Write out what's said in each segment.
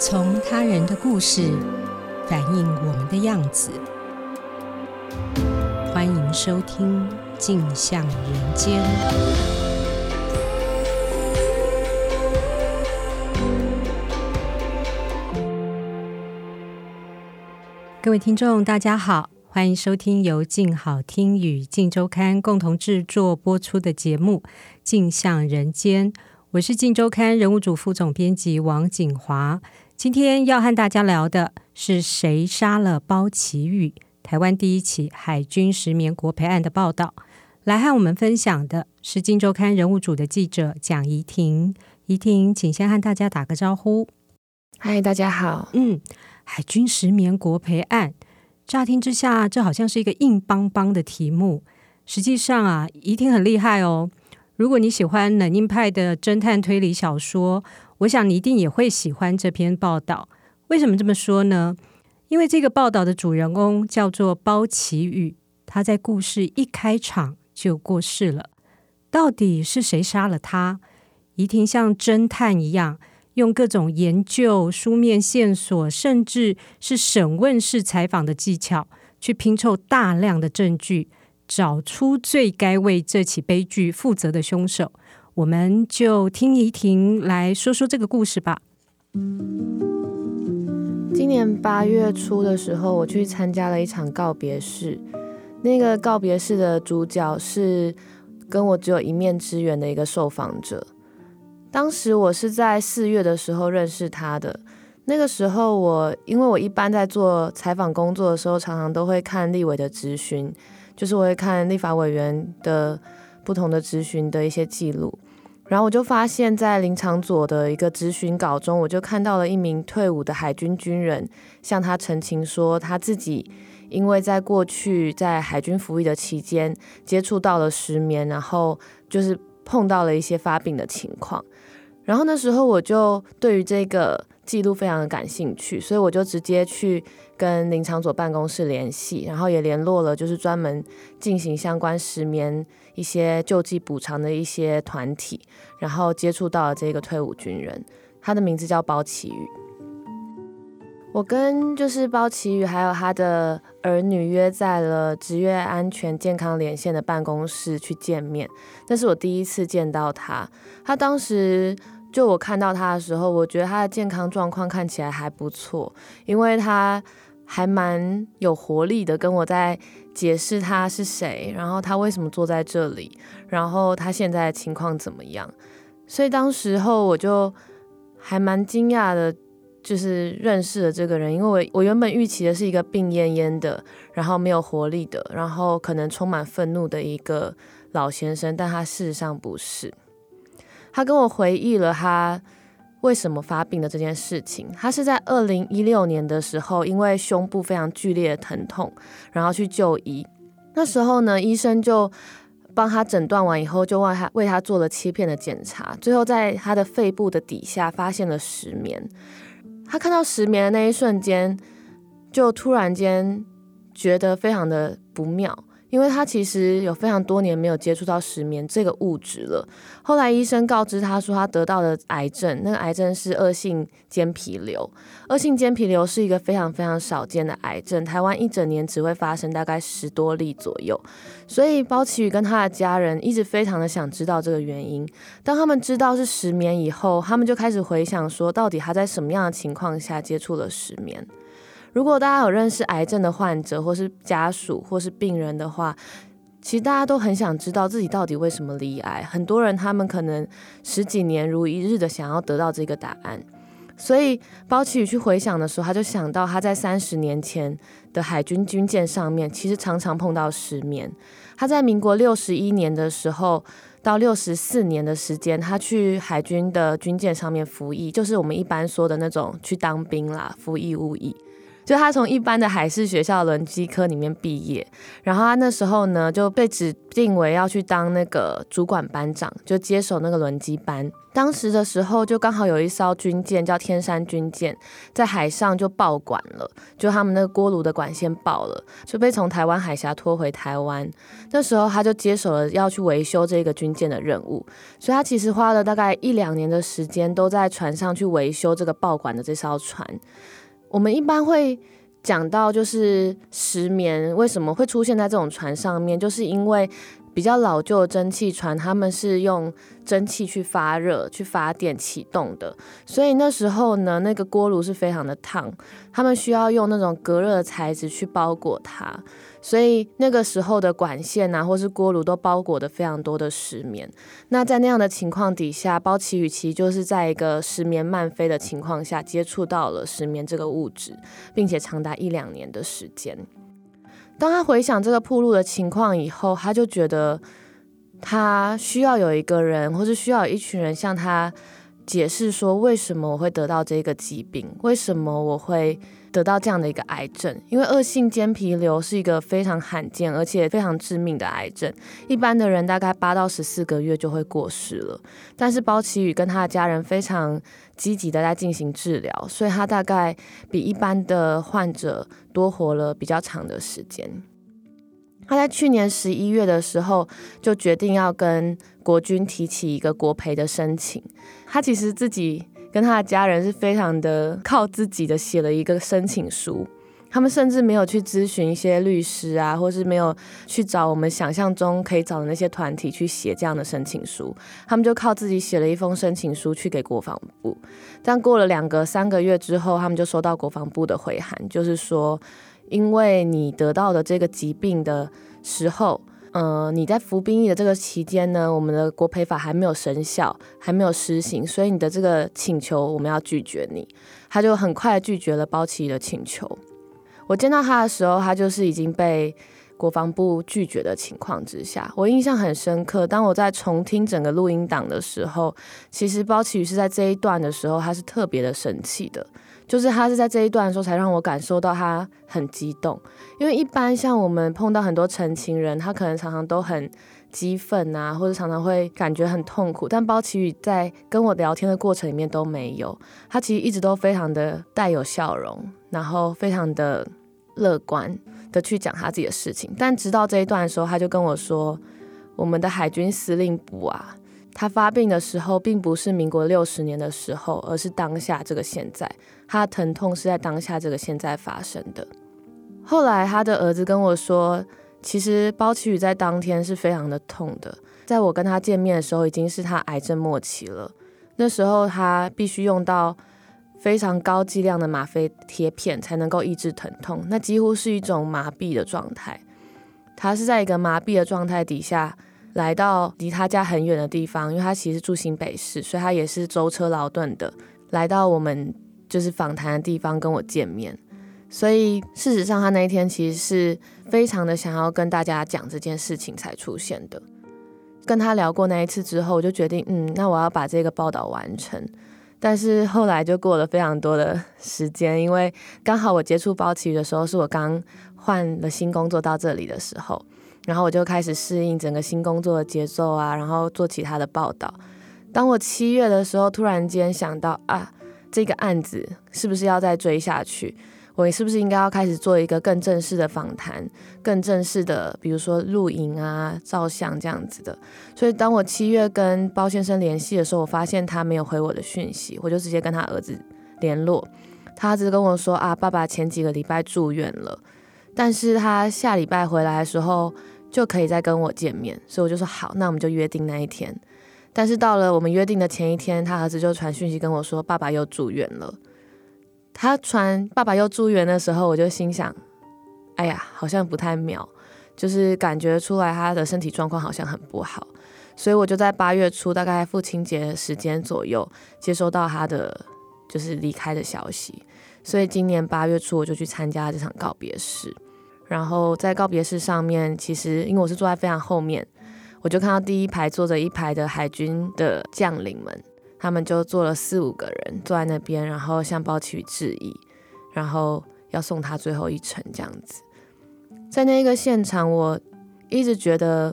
从他人的故事反映我们的样子。欢迎收听《镜像人间》。各位听众，大家好，欢迎收听由静好听与静周刊共同制作播出的节目《镜像人间》。我是《静周刊》人物组副总编辑王景华，今天要和大家聊的是谁杀了包奇宇？台湾第一起海军石棉国赔案的报道。来和我们分享的是《金周刊》人物组的记者蒋怡婷。怡婷，请先和大家打个招呼。嗨，大家好。嗯，海军石棉国赔案，乍听之下，这好像是一个硬邦邦的题目。实际上啊，怡婷很厉害哦。如果你喜欢冷硬派的侦探推理小说，我想你一定也会喜欢这篇报道。为什么这么说呢？因为这个报道的主人公叫做包奇宇，他在故事一开场就过世了。到底是谁杀了他？怡婷像侦探一样，用各种研究、书面线索，甚至是审问式采访的技巧，去拼凑大量的证据。找出最该为这起悲剧负责的凶手，我们就听怡婷来说说这个故事吧。今年八月初的时候，我去参加了一场告别式。那个告别式的主角是跟我只有一面之缘的一个受访者。当时我是在四月的时候认识他的。那个时候我因为我一般在做采访工作的时候，常常都会看立委的咨询。就是我会看立法委员的不同的质询的一些记录，然后我就发现，在林昶佐的一个质询稿中，我就看到了一名退伍的海军军人向他陈情说，他自己因为在过去在海军服役的期间接触到了失眠，然后就是碰到了一些发病的情况，然后那时候我就对于这个记录非常的感兴趣，所以我就直接去。跟林昶佐办公室联系，然后也联络了，就是专门进行相关失眠一些救济补偿的一些团体，然后接触到了这个退伍军人，他的名字叫包奇宇。我跟就是包奇宇还有他的儿女约在了职业安全健康连线的办公室去见面，那是我第一次见到他。他当时就我看到他的时候，我觉得他的健康状况看起来还不错，因为他。还蛮有活力的，跟我在解释他是谁，然后他为什么坐在这里，然后他现在情况怎么样。所以当时候我就还蛮惊讶的，就是认识了这个人，因为我我原本预期的是一个病恹恹的，然后没有活力的，然后可能充满愤怒的一个老先生，但他事实上不是。他跟我回忆了他。为什么发病的这件事情，他是在二零一六年的时候，因为胸部非常剧烈的疼痛，然后去就医。那时候呢，医生就帮他诊断完以后，就为他为他做了切片的检查，最后在他的肺部的底下发现了石棉。他看到石棉的那一瞬间，就突然间觉得非常的不妙。因为他其实有非常多年没有接触到石棉这个物质了。后来医生告知他说，他得到的癌症，那个癌症是恶性间皮瘤。恶性间皮瘤是一个非常非常少见的癌症，台湾一整年只会发生大概十多例左右。所以包奇宇跟他的家人一直非常的想知道这个原因。当他们知道是石棉以后，他们就开始回想说，到底他在什么样的情况下接触了石棉。如果大家有认识癌症的患者，或是家属，或是病人的话，其实大家都很想知道自己到底为什么罹癌。很多人他们可能十几年如一日的想要得到这个答案。所以包奇宇去回想的时候，他就想到他在三十年前的海军军舰上面，其实常常碰到失眠。他在民国六十一年的时候到六十四年的时间，他去海军的军舰上面服役，就是我们一般说的那种去当兵啦，服役务役。就他从一般的海事学校轮机科里面毕业，然后他那时候呢就被指定为要去当那个主管班长，就接手那个轮机班。当时的时候就刚好有一艘军舰叫天山军舰，在海上就爆管了，就他们那个锅炉的管线爆了，就被从台湾海峡拖回台湾。那时候他就接手了要去维修这个军舰的任务，所以他其实花了大概一两年的时间都在船上去维修这个爆管的这艘船。我们一般会讲到，就是石棉为什么会出现在这种船上面，就是因为比较老旧的蒸汽船，他们是用蒸汽去发热、去发电启动的，所以那时候呢，那个锅炉是非常的烫，他们需要用那种隔热的材质去包裹它。所以那个时候的管线啊，或是锅炉都包裹的非常多的石棉。那在那样的情况底下，包奇与其就是在一个石棉漫飞的情况下接触到了石棉这个物质，并且长达一两年的时间。当他回想这个铺路的情况以后，他就觉得他需要有一个人，或是需要一群人向他解释说，为什么我会得到这个疾病，为什么我会。得到这样的一个癌症，因为恶性间皮瘤是一个非常罕见而且非常致命的癌症，一般的人大概八到十四个月就会过世了。但是包奇宇跟他的家人非常积极的在进行治疗，所以他大概比一般的患者多活了比较长的时间。他在去年十一月的时候就决定要跟国军提起一个国赔的申请。他其实自己。跟他的家人是非常的靠自己的写了一个申请书，他们甚至没有去咨询一些律师啊，或是没有去找我们想象中可以找的那些团体去写这样的申请书，他们就靠自己写了一封申请书去给国防部。但过了两个三个月之后，他们就收到国防部的回函，就是说，因为你得到的这个疾病的时候。呃，你在服兵役的这个期间呢，我们的国赔法还没有生效，还没有施行，所以你的这个请求我们要拒绝你。他就很快拒绝了包奇的请求。我见到他的时候，他就是已经被国防部拒绝的情况之下，我印象很深刻。当我在重听整个录音档的时候，其实包奇是在这一段的时候，他是特别的生气的。就是他是在这一段的时候才让我感受到他很激动，因为一般像我们碰到很多陈情人，他可能常常都很激愤啊，或者常常会感觉很痛苦，但包奇宇在跟我聊天的过程里面都没有，他其实一直都非常的带有笑容，然后非常的乐观的去讲他自己的事情。但直到这一段的时候，他就跟我说，我们的海军司令部啊。他发病的时候，并不是民国六十年的时候，而是当下这个现在。他的疼痛是在当下这个现在发生的。后来，他的儿子跟我说，其实包奇宇在当天是非常的痛的。在我跟他见面的时候，已经是他癌症末期了。那时候，他必须用到非常高剂量的吗啡贴片才能够抑制疼痛，那几乎是一种麻痹的状态。他是在一个麻痹的状态底下。来到离他家很远的地方，因为他其实住新北市，所以他也是舟车劳顿的来到我们就是访谈的地方跟我见面。所以事实上，他那一天其实是非常的想要跟大家讲这件事情才出现的。跟他聊过那一次之后，我就决定，嗯，那我要把这个报道完成。但是后来就过了非常多的时间，因为刚好我接触包奇的时候，是我刚换了新工作到这里的时候。然后我就开始适应整个新工作的节奏啊，然后做其他的报道。当我七月的时候，突然间想到啊，这个案子是不是要再追下去？我是不是应该要开始做一个更正式的访谈，更正式的，比如说录影啊、照相这样子的。所以当我七月跟包先生联系的时候，我发现他没有回我的讯息，我就直接跟他儿子联络。他只跟我说啊，爸爸前几个礼拜住院了。但是他下礼拜回来的时候就可以再跟我见面，所以我就说好，那我们就约定那一天。但是到了我们约定的前一天，他儿子就传讯息跟我说，爸爸又住院了。他传爸爸又住院的时候，我就心想，哎呀，好像不太妙，就是感觉出来他的身体状况好像很不好。所以我就在八月初，大概父亲节时间左右，接收到他的就是离开的消息。所以今年八月初我就去参加这场告别式，然后在告别式上面，其实因为我是坐在非常后面，我就看到第一排坐着一排的海军的将领们，他们就坐了四五个人坐在那边，然后向包奇宇致意，然后要送他最后一程这样子。在那个现场，我一直觉得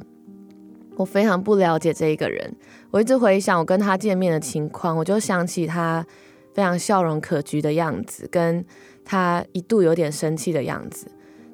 我非常不了解这一个人。我一直回想我跟他见面的情况，我就想起他非常笑容可掬的样子，跟他一度有点生气的样子。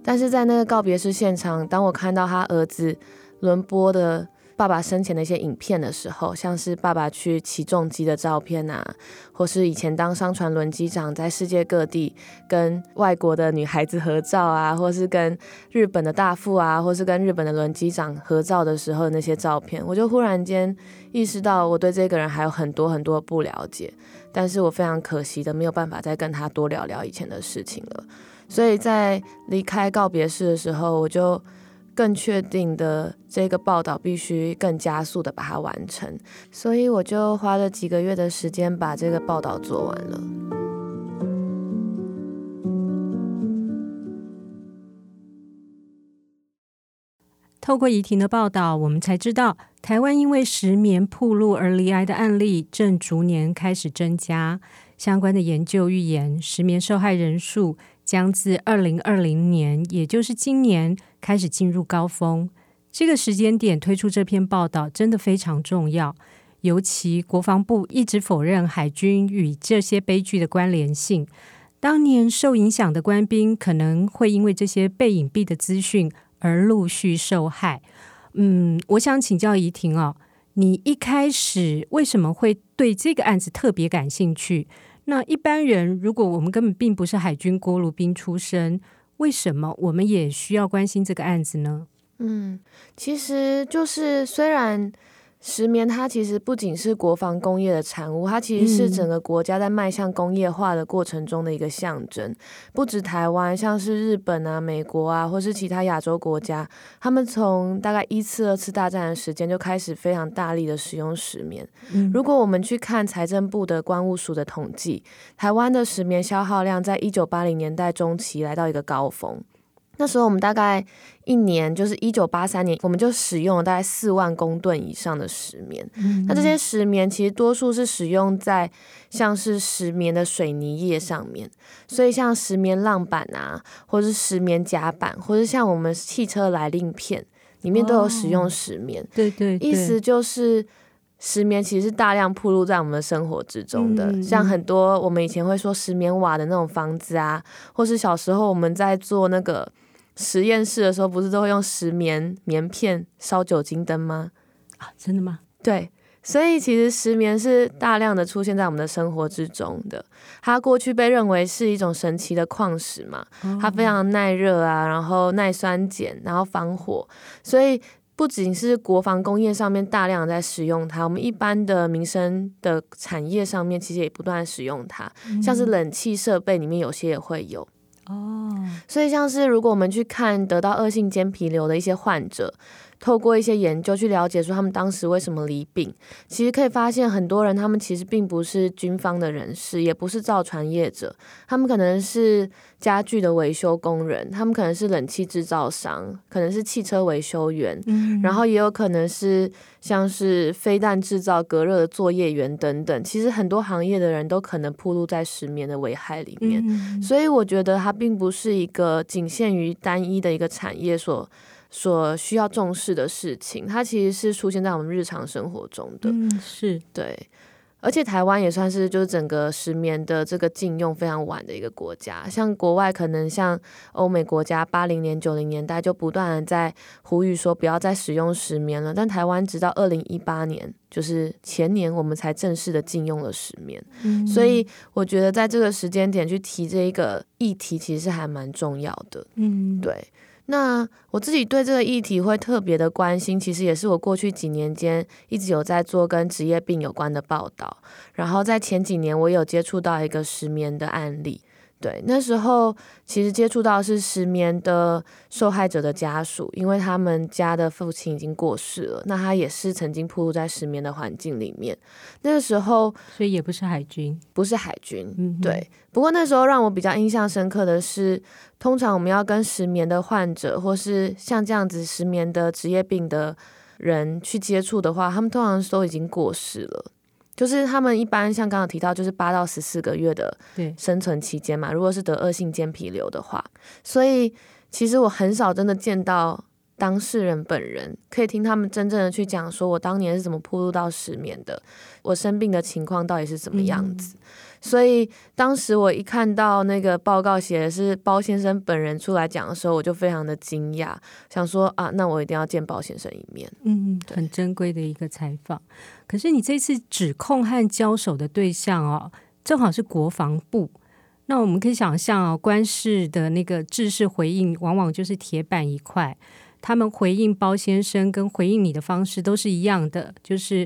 但是在那个告别式现场，当我看到他儿子轮播的爸爸生前的一些影片的时候，像是爸爸去起重机的照片啊，或是以前当商船轮机长在世界各地跟外国的女孩子合照啊，或是跟日本的大副啊，或是跟日本的轮机长合照的时候的那些照片，我就忽然间意识到我对这个人还有很多很多不了解，但是我非常可惜的没有办法再跟他多聊聊以前的事情了，所以在离开告别式的时候，我就。更确定的这个报道必须更加速的把它完成，所以我就花了几个月的时间把这个报道做完了。透过怡婷的报道，我们才知道，台湾因为石棉暴露而罹癌的案例正逐年开始增加。相关的研究预言，石棉受害人数将自二零二零年，也就是今年开始进入高峰。这个时间点推出这篇报道真的非常重要，尤其国防部一直否认海军与这些悲剧的关联性。当年受影响的官兵可能会因为这些被隐蔽的资讯而陆续受害。嗯，我想请教怡婷哦，你一开始为什么会对这个案子特别感兴趣？那一般人，如果我们根本并不是海军锅炉兵出身，为什么我们也需要关心这个案子呢？嗯，其实就是虽然。石棉它其实不仅是国防工业的产物，它其实是整个国家在迈向工业化的过程中的一个象征。嗯、不止台湾，像是日本啊、美国啊，或是其他亚洲国家，他们从大概一次、二次大战的时间就开始非常大力的使用石棉。嗯、如果我们去看财政部的关务署的统计，台湾的石棉消耗量在一九八零年代中期来到一个高峰。那时候我们大概一年，就是一九八三年，我们就使用了大概四万公吨以上的石棉。嗯、那这些石棉其实多数是使用在像是石棉的水泥业上面，所以像石棉浪板啊，或者是石棉甲板，或者像我们汽车来令片里面都有使用石棉。哦、对，对对，意思就是石棉其实是大量铺露在我们的生活之中的。嗯、像很多我们以前会说石棉瓦的那种房子啊，或是小时候我们在做那个。实验室的时候，不是都会用石棉棉片烧酒精灯吗？啊，真的吗？对，所以其实石棉是大量的出现在我们的生活之中的。它过去被认为是一种神奇的矿石嘛，它非常耐热啊，然后耐酸碱，然后防火，所以不仅是国防工业上面大量在使用它，我们一般的民生的产业上面其实也不断使用它，嗯、像是冷气设备里面有些也会有。哦，所以像是如果我们去看得到恶性间皮瘤的一些患者，透过一些研究去了解说他们当时为什么离病，其实可以发现很多人他们其实并不是军方的人士，也不是造船业者，他们可能是家具的维修工人，他们可能是冷气制造商，可能是汽车维修员，嗯，然后也有可能是像是飞弹制造隔热的作业员等等。其实很多行业的人都可能暴露在石棉的危害里面，嗯，所以我觉得它并不是一个仅限于单一的一个产业所所需要重视的事情，它其实是出现在我们日常生活中的，嗯，是对。而且台湾也算是就是整个石棉的这个禁用非常晚的一个国家，像国外可能像欧美国家八零年九零年代就不断的在呼吁说不要再使用石棉了，但台湾直到二零一八年，就是前年我们才正式的禁用了石棉，嗯，所以我觉得在这个时间点去提这一个议题，其实还蛮重要的，嗯，对。那我自己对这个议题会特别的关心，其实也是我过去几年间一直有在做跟职业病有关的报道，然后在前几年我有接触到一个失眠的案例。对，那时候其实接触到是失眠的受害者的家属，因为他们家的父亲已经过世了，那他也是曾经暴露在失眠的环境里面。那个时候，所以也不是海军，不是海军。嗯，对。不过那时候让我比较印象深刻的是，通常我们要跟失眠的患者，或是像这样子失眠的职业病的人去接触的话，他们通常都已经过世了。就是他们一般像刚刚提到，就是八到十四个月的生存期间嘛。如果是得恶性间皮瘤的话，所以其实我很少真的见到。当事人本人可以听他们真正的去讲，说我当年是怎么铺路到失眠的，我生病的情况到底是怎么样子。嗯、所以当时我一看到那个报告写的是包先生本人出来讲的时候，我就非常的惊讶，想说啊，那我一定要见包先生一面。嗯，很珍贵的一个采访。可是你这次指控和交手的对象哦，正好是国防部。那我们可以想象哦，官事的那个制式回应，往往就是铁板一块。他们回应包先生跟回应你的方式都是一样的，就是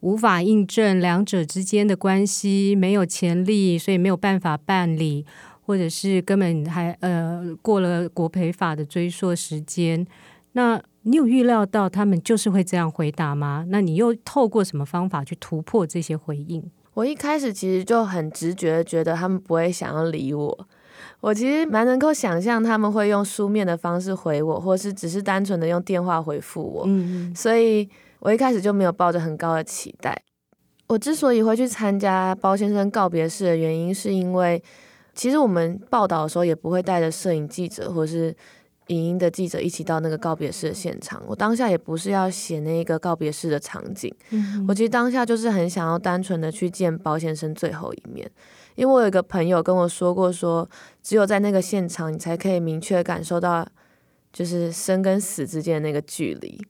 无法印证两者之间的关系，没有潜力，所以没有办法办理，或者是根本还呃过了国赔法的追溯时间。那你有预料到他们就是会这样回答吗？那你又透过什么方法去突破这些回应？我一开始其实就很直觉觉得他们不会想要理我。我其实蛮能够想象他们会用书面的方式回我，或是只是单纯的用电话回复我，嗯，所以我一开始就没有抱着很高的期待。我之所以会去参加包先生告别式的原因，是因为其实我们报道的时候也不会带着摄影记者或是影音的记者一起到那个告别式的现场。我当下也不是要写那个告别式的场景，嗯，我其实当下就是很想要单纯的去见包先生最后一面。因为我有一个朋友跟我说过说，说只有在那个现场，你才可以明确感受到，就是生跟死之间的那个距离。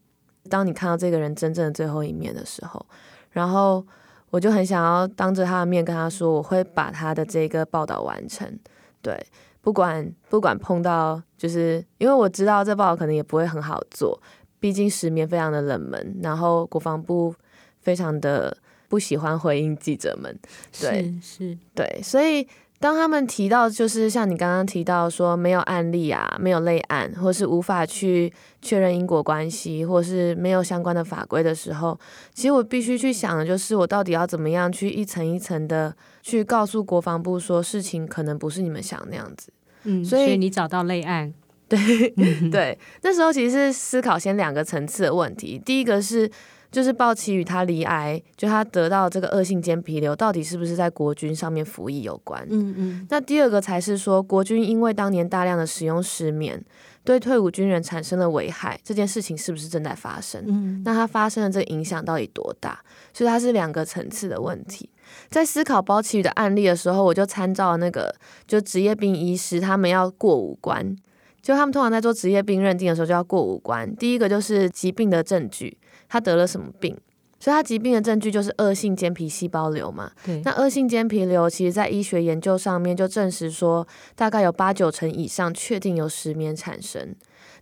当你看到这个人真正的最后一面的时候，然后我就很想要当着他的面跟他说，我会把他的这个报道完成。对，不管不管碰到，就是因为我知道这报道可能也不会很好做，毕竟石棉非常的冷门，然后国防部非常的。不喜欢回应记者们，对，是，是，对，所以当他们提到，就是像你刚刚提到说没有案例啊，没有类案，或是无法去确认因果关系，或是没有相关的法规的时候，其实我必须去想的就是，我到底要怎么样去一层一层的去告诉国防部说，事情可能不是你们想那样子。嗯，所以，所以你找到类案，对，对，那时候其实是思考先两个层次的问题，第一个是。就是鲍奇宇他罹癌，就他得到这个恶性间皮瘤，到底是不是在国军上面服役有关？嗯嗯。那第二个才是说，国军因为当年大量的使用失眠，对退伍军人产生了危害，这件事情是不是正在发生？嗯。那它发生的这个影响到底多大？所以它是两个层次的问题。在思考鲍奇宇的案例的时候，我就参照那个，就职业病医师他们要过五关，就他们通常在做职业病认定的时候就要过五关。第一个就是疾病的证据。他得了什么病？所以他疾病的证据就是恶性间皮细胞瘤嘛。对。那恶性间皮瘤，其实在医学研究上面就证实说，大概有八九成以上确定由失眠产生。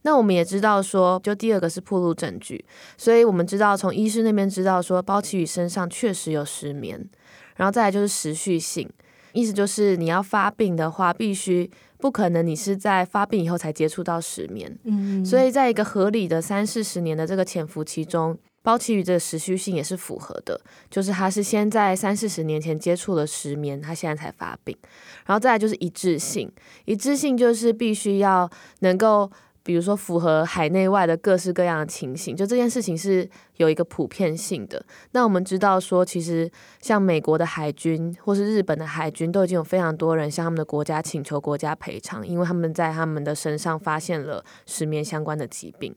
那我们也知道说，就第二个是铺路证据，所以我们知道从医师那边知道说，包奇宇身上确实有失眠。然后再来就是持续性，意思就是你要发病的话，必须不可能你是在发病以后才接触到石棉。嗯。所以在一个合理的三四十年的这个潜伏期中。包奇宇这个持续性也是符合的，就是他是先在三四十年前接触了石棉，他现在才发病，然后再来就是一致性，一致性就是必须要能够，比如说符合海内外的各式各样的情形，就这件事情是有一个普遍性的。那我们知道说，其实像美国的海军或是日本的海军，都已经有非常多人向他们的国家请求国家赔偿，因为他们在他们的身上发现了失眠相关的疾病。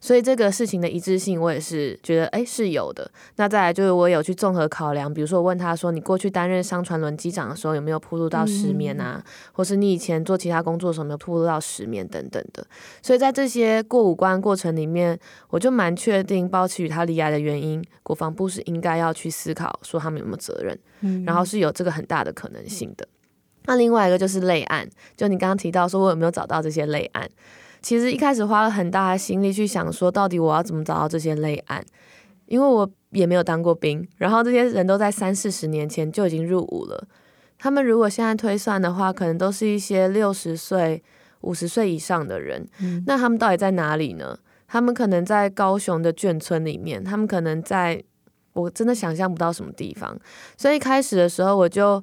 所以这个事情的一致性，我也是觉得，哎，是有的。那再来就是我有去综合考量，比如说我问他说，你过去担任商船轮机长的时候有没有铺路到石棉啊？嗯、或是你以前做其他工作的时候有没有铺路到石棉等等的。所以在这些过五关过程里面，我就蛮确定包奇宇他离癌的原因，国防部是应该要去思考说他们有没有责任，嗯、然后是有这个很大的可能性的。那另外一个就是类案，就你刚刚提到说我有没有找到这些类案？其实一开始花了很大的心力去想说，到底我要怎么找到这些类案，因为我也没有当过兵，然后这些人都在三四十年前就已经入伍了。他们如果现在推算的话，可能都是一些六十岁、五十岁以上的人。嗯。那他们到底在哪里呢？他们可能在高雄的眷村里面，他们可能在我真的想象不到什么地方。所以一开始的时候，我就。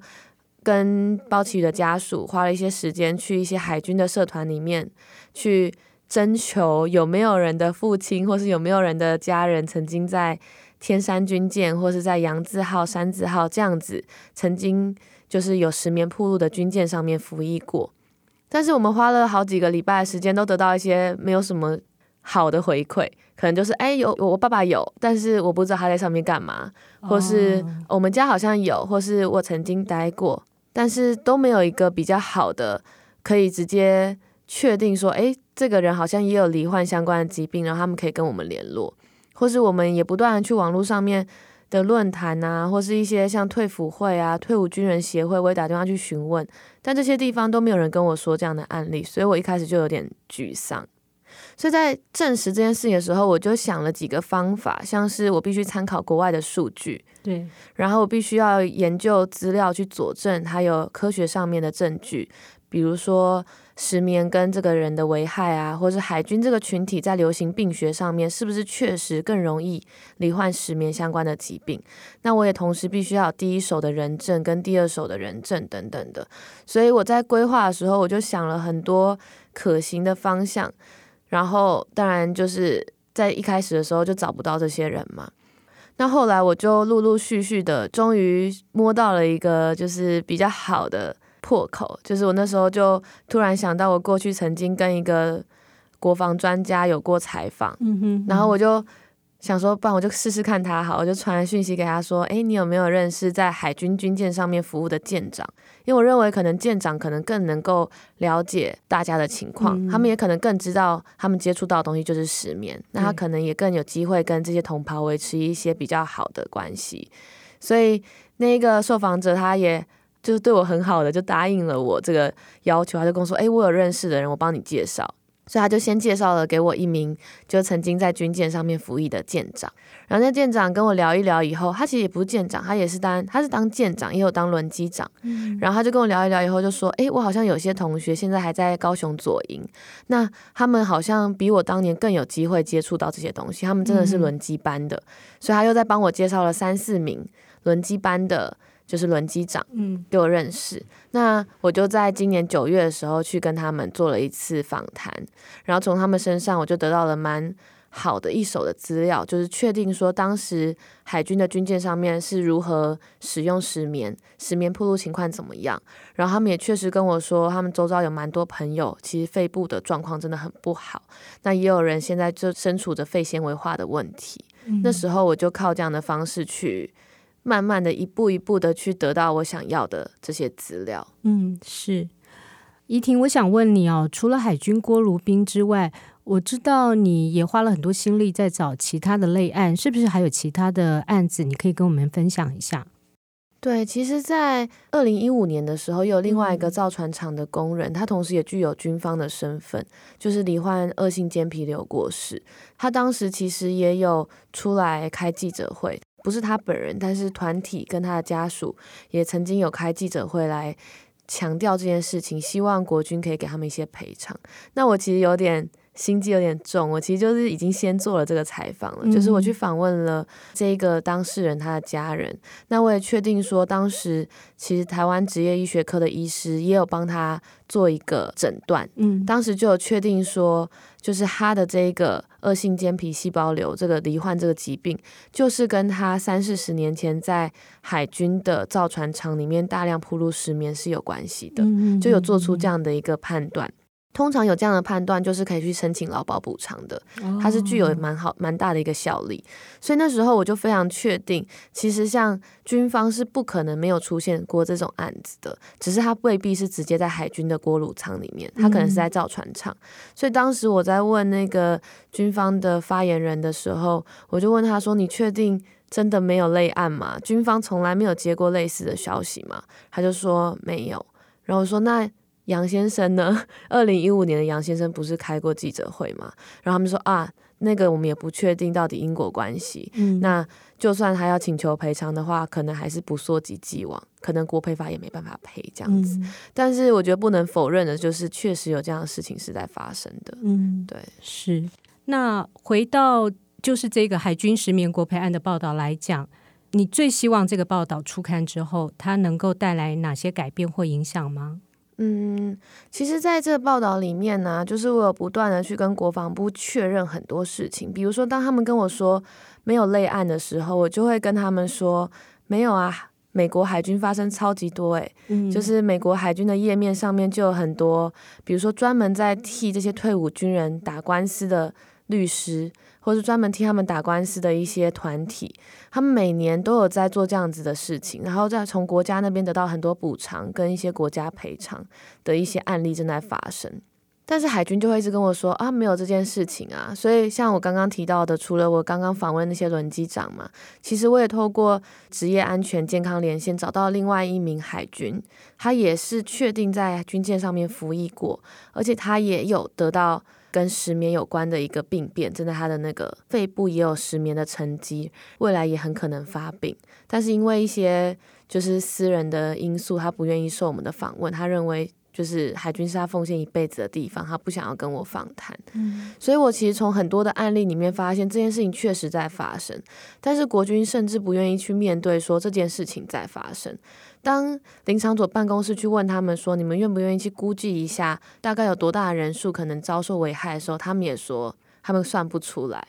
跟包奇宇的家属花了一些时间，去一些海军的社团里面去征求有没有人的父亲，或是有没有人的家人曾经在天山军舰或是在洋字号、山字号这样子曾经就是有石棉铺路的军舰上面服役过。但是我们花了好几个礼拜的时间，都得到一些没有什么好的回馈，可能就是哎有我爸爸有，但是我不知道他在上面干嘛，或是我们家好像有，或是我曾经待过，但是都没有一个比较好的可以直接确定说，哎，这个人好像也有罹患相关的疾病，然后他们可以跟我们联络，或是我们也不断的去网络上面。的论坛啊，或是一些像退辅会啊、退伍军人协会，我也打电话去询问，但这些地方都没有人跟我说这样的案例，所以我一开始就有点沮丧。所以在证实这件事情的时候，我就想了几个方法，像是我必须参考国外的数据，对，然后我必须要研究资料去佐证，还有科学上面的证据，比如说。石棉跟这个人的危害啊，或是海军这个群体在流行病学上面是不是确实更容易罹患石棉相关的疾病？那我也同时必须要有第一手的人证跟第二手的人证等等的。所以我在规划的时候，我就想了很多可行的方向。然后当然就是在一开始的时候就找不到这些人嘛。那后来我就陆陆续续的，终于摸到了一个就是比较好的。破口，就是我那时候就突然想到，我过去曾经跟一个国防专家有过采访，嗯哼嗯，然后我就想说，不然我就试试看他好，我就传讯息给他说，诶，你有没有认识在海军军舰上面服务的舰长？因为我认为可能舰长可能更能够了解大家的情况，嗯，他们也可能更知道他们接触到的东西就是石棉，那他可能也更有机会跟这些同袍维持一些比较好的关系，所以那个受访者他也。就是对我很好的，就答应了我这个要求。他就跟我说：“哎，我有认识的人，我帮你介绍。”所以他就先介绍了给我一名，就曾经在军舰上面服役的舰长。然后那舰长跟我聊一聊以后，他其实也不是舰长，他也是当他是当舰长，也有当轮机长。嗯。然后他就跟我聊一聊以后，就说：“哎，我好像有些同学现在还在高雄左营，那他们好像比我当年更有机会接触到这些东西。他们真的是轮机班的。嗯。所以他又在帮我介绍了三四名轮机班的。”就是轮机长，嗯，给我认识。嗯。那我就在今年九月的时候去跟他们做了一次访谈，然后从他们身上我就得到了蛮好的一手的资料，就是确定说当时海军的军舰上面是如何使用石棉，石棉铺路情况怎么样。然后他们也确实跟我说，他们周遭有蛮多朋友其实肺部的状况真的很不好。那也有人现在就身处着肺纤维化的问题。嗯。那时候我就靠这样的方式去。慢慢的一步一步的去得到我想要的这些资料。嗯，是。怡婷，我想问你哦，除了海军锅炉兵之外，我知道你也花了很多心力在找其他的类案，是不是还有其他的案子？你可以跟我们分享一下。对，其实，在二零一五年的时候，有另外一个造船厂的工人，他同时也具有军方的身份，就是罹患恶性间皮瘤过世。他当时其实也有出来开记者会。不是他本人，但是团体跟他的家属也曾经有开记者会来强调这件事情，希望国军可以给他们一些赔偿。那我其实有点心机有点重，我其实就是已经先做了这个采访了，嗯、就是我去访问了这个当事人他的家人。那我也确定说，当时其实台湾职业医学科的医师也有帮他做一个诊断，嗯，当时就有确定说。就是他的这个恶性间皮细胞瘤，这个罹患这个疾病，就是跟他三四十年前在海军的造船厂里面大量铺路石棉是有关系的，就有做出这样的一个判断。通常有这样的判断，就是可以去申请劳保补偿的，它是具有蛮好蛮大的一个效力。所以那时候我就非常确定，其实像军方是不可能没有出现过这种案子的，只是它未必是直接在海军的锅炉舱里面，它可能是在造船厂。所以当时我在问那个军方的发言人的时候，我就问他说：“你确定真的没有类案吗？军方从来没有接过类似的消息吗？”他就说没有。然后我说：“那？”杨先生呢？二零一五年的杨先生不是开过记者会吗？然后他们说啊，那个我们也不确定到底因果关系。嗯，那就算他要请求赔偿的话，可能还是不溯及既往，可能国赔法也没办法赔这样子。嗯。但是我觉得不能否认的就是，确实有这样的事情是在发生的。嗯，对，是。那回到就是这个海军十年国赔案的报道来讲，你最希望这个报道出刊之后，它能够带来哪些改变或影响吗？嗯，其实在这个报道里面呢、啊，就是我有不断的去跟国防部确认很多事情，比如说当他们跟我说没有类案的时候，我就会跟他们说，没有啊，美国海军发生超级多诶，嗯，就是美国海军的页面上面就有很多，比如说专门在替这些退伍军人打官司的律师。或是专门替他们打官司的一些团体，他们每年都有在做这样子的事情，然后再从国家那边得到很多补偿跟一些国家赔偿的一些案例正在发生。但是海军就会一直跟我说啊，没有这件事情啊。所以像我刚刚提到的，除了我刚刚访问那些轮机长嘛，其实我也透过职业安全健康连线找到另外一名海军，他也是确定在军舰上面服役过，而且他也有得到。跟石棉有关的一个病变，正在他的那个肺部也有石棉的沉积，未来也很可能发病。但是因为一些就是私人的因素，他不愿意受我们的访问。他认为就是海军是他奉献一辈子的地方，他不想要跟我访谈。嗯，所以我其实从很多的案例里面发现，这件事情确实在发生，但是国军甚至不愿意去面对说这件事情在发生。当林长佐办公室去问他们说：“你们愿不愿意去估计一下，大概有多大的人数可能遭受危害的时候，他们也说他们算不出来。”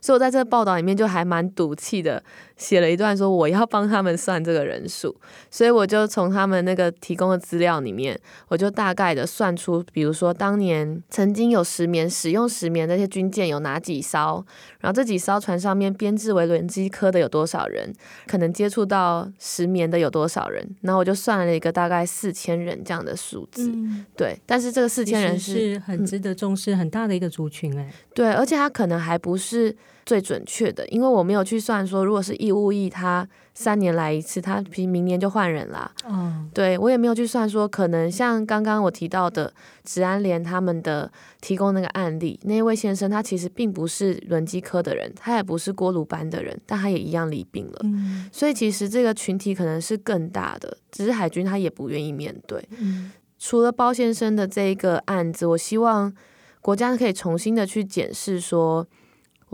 所以我在这个报道里面就还蛮赌气的，写了一段说我要帮他们算这个人数，所以我就从他们那个提供的资料里面，我就大概的算出，比如说当年曾经有石棉使用石棉的那些军舰有哪几艘，然后这几艘船上面编制为轮机科的有多少人，可能接触到石棉的有多少人，然后我就算了一个大概四千人这样的数字，嗯、对，但是这个四千人是，是很值得重视、嗯、很大的一个族群哎，对，而且他可能还不是。最准确的，因为我没有去算说，如果是义务役，他三年来一次，他平明年就换人啦。嗯，对，我也没有去算说，可能像刚刚我提到的治安联他们的提供那个案例，那位先生他其实并不是轮机科的人，他也不是锅炉班的人，但他也一样离病了。嗯，所以其实这个群体可能是更大的，只是海军他也不愿意面对。嗯，除了包先生的这一个案子，我希望国家可以重新的去检视说。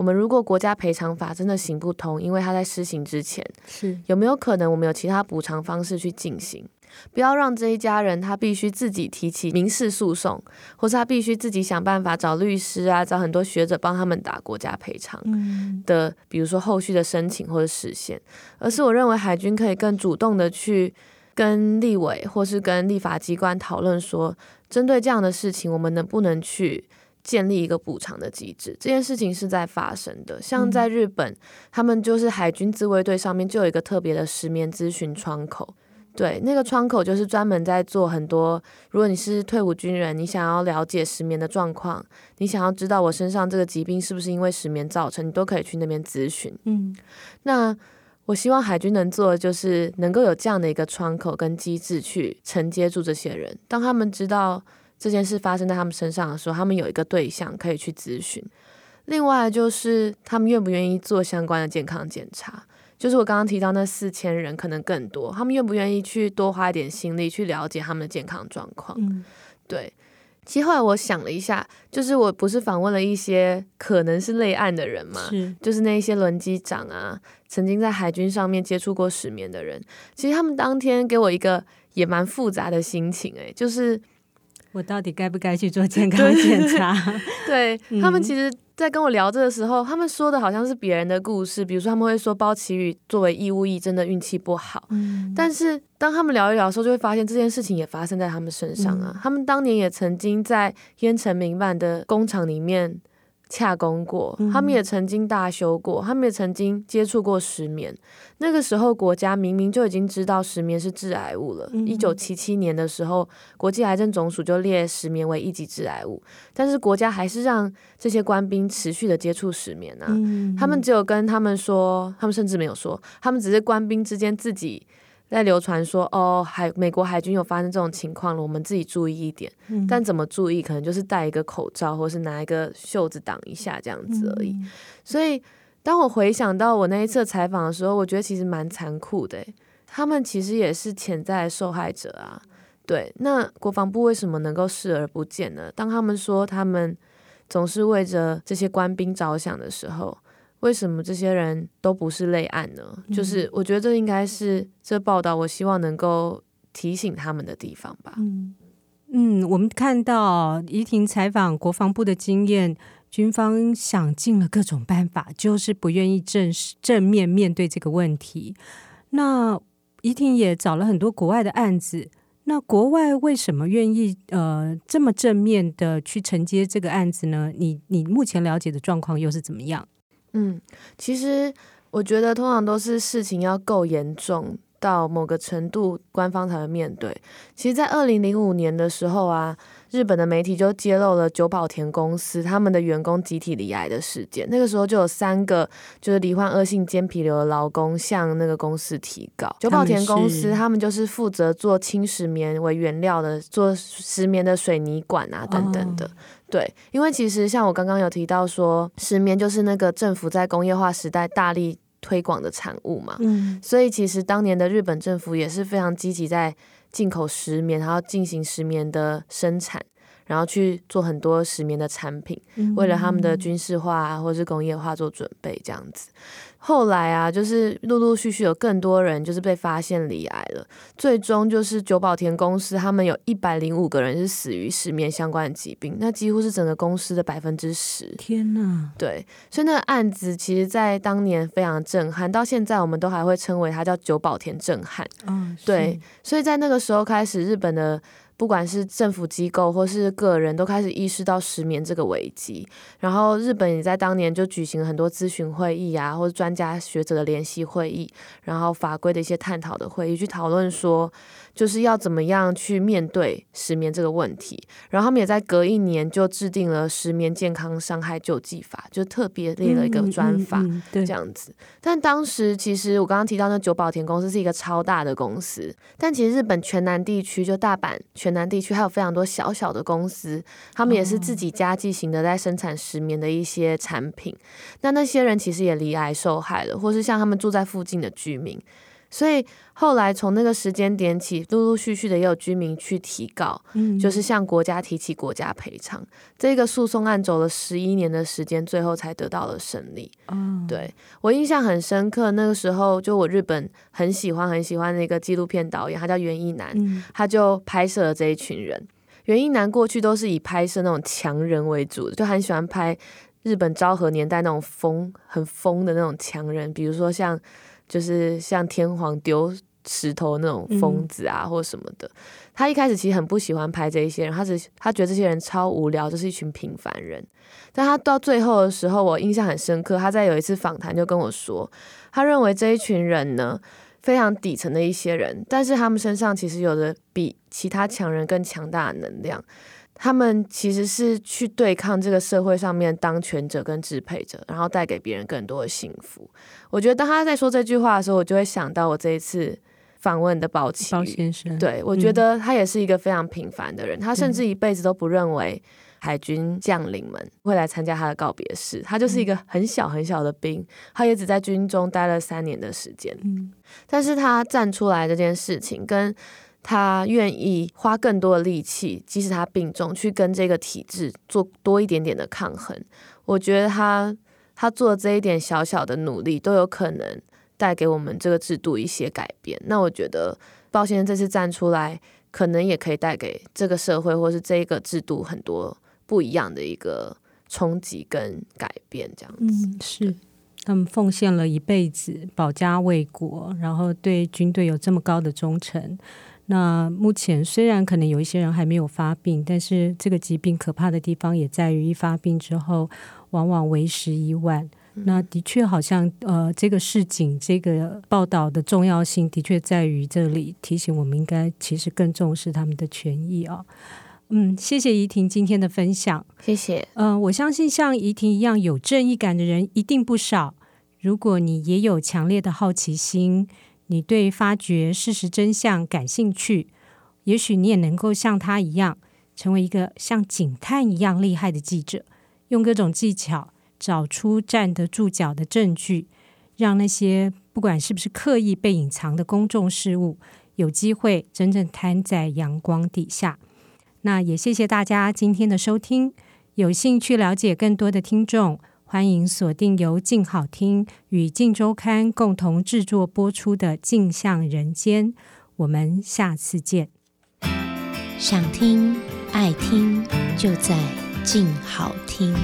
我们如果国家赔偿法真的行不通，因为它在施行之前，是有没有可能我们有其他补偿方式去进行？不要让这一家人他必须自己提起民事诉讼，或是他必须自己想办法找律师啊，找很多学者帮他们打国家赔偿的，嗯、比如说后续的申请或者实现。而是我认为海军可以更主动的去跟立委或是跟立法机关讨论说，针对这样的事情，我们能不能去。建立一个补偿的机制，这件事情是在发生的。像在日本，嗯、他们就是海军自卫队上面就有一个特别的失眠咨询窗口。对，那个窗口就是专门在做很多。如果你是退伍军人，你想要了解失眠的状况，你想要知道我身上这个疾病是不是因为失眠造成，你都可以去那边咨询。嗯，那我希望海军能做的就是能够有这样的一个窗口跟机制去承接住这些人，当他们知道。这件事发生在他们身上的时候，他们有一个对象可以去咨询。另外就是他们愿不愿意做相关的健康检查，就是我刚刚提到那四千人可能更多，他们愿不愿意去多花一点心力去了解他们的健康状况？嗯，对。其实后来我想了一下，就是我不是访问了一些可能是类案的人嘛，是，就是那一些轮机长啊，曾经在海军上面接触过石棉的人，其实他们当天给我一个也蛮复杂的心情，欸，诶，就是。我到底该不该去做健康检查？对，他们，其实，在跟我聊这个时候，嗯、他们说的好像是别人的故事。比如说，他们会说包奇宇作为义务役真的运气不好。嗯、但是当他们聊一聊的时候，就会发现这件事情也发生在他们身上啊。嗯、他们当年也曾经在烟尘弥漫的工厂里面。洽公过，他们也曾经大修过，他们也曾经接触过石棉。那个时候，国家明明就已经知道石棉是致癌物了。一九七七年的时候，国际癌症总署就列石棉为一级致癌物，但是国家还是让这些官兵持续的接触石棉啊。他们只有跟他们说，他们甚至没有说，他们只是官兵之间自己。在流传说哦，海美国海军有发生这种情况了，我们自己注意一点。嗯、但怎么注意，可能就是戴一个口罩，或是拿一个袖子挡一下这样子而已。嗯、所以，当我回想到我那一次采访的时候，我觉得其实蛮残酷的。他们其实也是潜在的受害者啊。对，那国防部为什么能够视而不见呢？当他们说他们总是为着这些官兵着想的时候。为什么这些人都不是类案呢？嗯、就是我觉得这应该是这报道我希望能够提醒他们的地方吧。嗯，嗯，我们看到怡婷采访国防部的经验，军方想尽了各种办法，就是不愿意正式正面面对这个问题。那怡婷也找了很多国外的案子，那国外为什么愿意呃这么正面的去承接这个案子呢？你你目前了解的状况又是怎么样？嗯，其实我觉得通常都是事情要够严重到某个程度，官方才会面对。其实，在二零零五年的时候啊。日本的媒体就揭露了久保田公司他们的员工集体离癌的事件。那个时候就有三个就是罹患恶性间皮瘤的劳工向那个公司提告。久保田公司他们就是负责做轻石棉为原料的，做石棉的水泥管啊等等的。对，因为其实像我刚刚有提到说，石棉就是那个政府在工业化时代大力推广的产物嘛。嗯，所以其实当年的日本政府也是非常积极在。进口石棉，然后进行石棉的生产，然后去做很多石棉的产品，嗯、为了他们的军事化啊，或是工业化做准备，这样子。后来啊，就是陆陆续续有更多人就是被发现罹癌了，最终就是久保田公司，他们有一百零五个人是死于失眠相关的疾病，那几乎是整个公司的百分之十。天呐！对，所以那个案子其实，在当年非常震撼，到现在我们都还会称为它叫久保田震撼。嗯、哦，对，所以在那个时候开始，日本的。不管是政府机构或是个人，都开始意识到失眠这个危机。然后日本也在当年就举行了很多咨询会议啊，或者专家学者的联席会议，然后法规的一些探讨的会议，去讨论说。就是要怎么样去面对失眠这个问题，然后他们也在隔一年就制定了失眠健康伤害救济法，就特别列了一个专法，这样子。但当时其实我刚刚提到那久保田公司是一个超大的公司，但其实日本全南地区就大阪全南地区还有非常多小小的公司，他们也是自己家计型的在生产失眠的一些产品。那那些人其实也离癌受害了，或是像他们住在附近的居民。所以后来从那个时间点起，陆陆续续的也有居民去提告，嗯，就是向国家提起国家赔偿。这个诉讼案走了十一年的时间，最后才得到了胜利。嗯，对，我印象很深刻，那个时候就我日本很喜欢很喜欢的一个纪录片导演，他叫袁一男，嗯，他就拍摄了这一群人。袁一男过去都是以拍摄那种强人为主的，就很喜欢拍日本昭和年代那种疯很疯的那种强人，比如说像。就是像天皇丢石头那种疯子啊，或什么的。他一开始其实很不喜欢拍这一些人，他只他觉得这些人超无聊，就是一群平凡人。但他到最后的时候，我印象很深刻。他在有一次访谈就跟我说，他认为这一群人呢，非常底层的一些人，但是他们身上其实有着比其他强人更强大的能量。他们其实是去对抗这个社会上面当权者跟支配者，然后带给别人更多的幸福。我觉得当他在说这句话的时候，我就会想到我这一次访问的包奇包先生。对，我觉得他也是一个非常平凡的人，嗯、他甚至一辈子都不认为海军将领们会来参加他的告别式。他就是一个很小很小的兵，他也只在军中待了三年的时间。嗯，但是他站出来这件事情跟。他愿意花更多的力气，即使他病重，去跟这个体制做多一点点的抗衡。我觉得他他做这一点小小的努力，都有可能带给我们这个制度一些改变。那我觉得鲍先生这次站出来，可能也可以带给这个社会或是这一个制度很多不一样的一个冲击跟改变。这样子，嗯，是他们奉献了一辈子，保家卫国，然后对军队有这么高的忠诚。那目前虽然可能有一些人还没有发病，但是这个疾病可怕的地方也在于一发病之后，往往为时已晚。嗯、那的确好像呃，这个事情这个报道的重要性的确在于这里，提醒我们应该其实更重视他们的权益啊。嗯，谢谢怡婷今天的分享，谢谢。嗯、呃，我相信像怡婷一样有正义感的人一定不少。如果你也有强烈的好奇心。你对发掘事实真相感兴趣，也许你也能够像他一样，成为一个像警探一样厉害的记者，用各种技巧找出站得住脚的证据，让那些不管是不是刻意被隐藏的公众事务，有机会真正摊在阳光底下。那也谢谢大家今天的收听，有兴趣了解更多的听众。欢迎锁定由静好听与静周刊共同制作播出的《镜像人间》，我们下次见。想听爱听，就在静好听。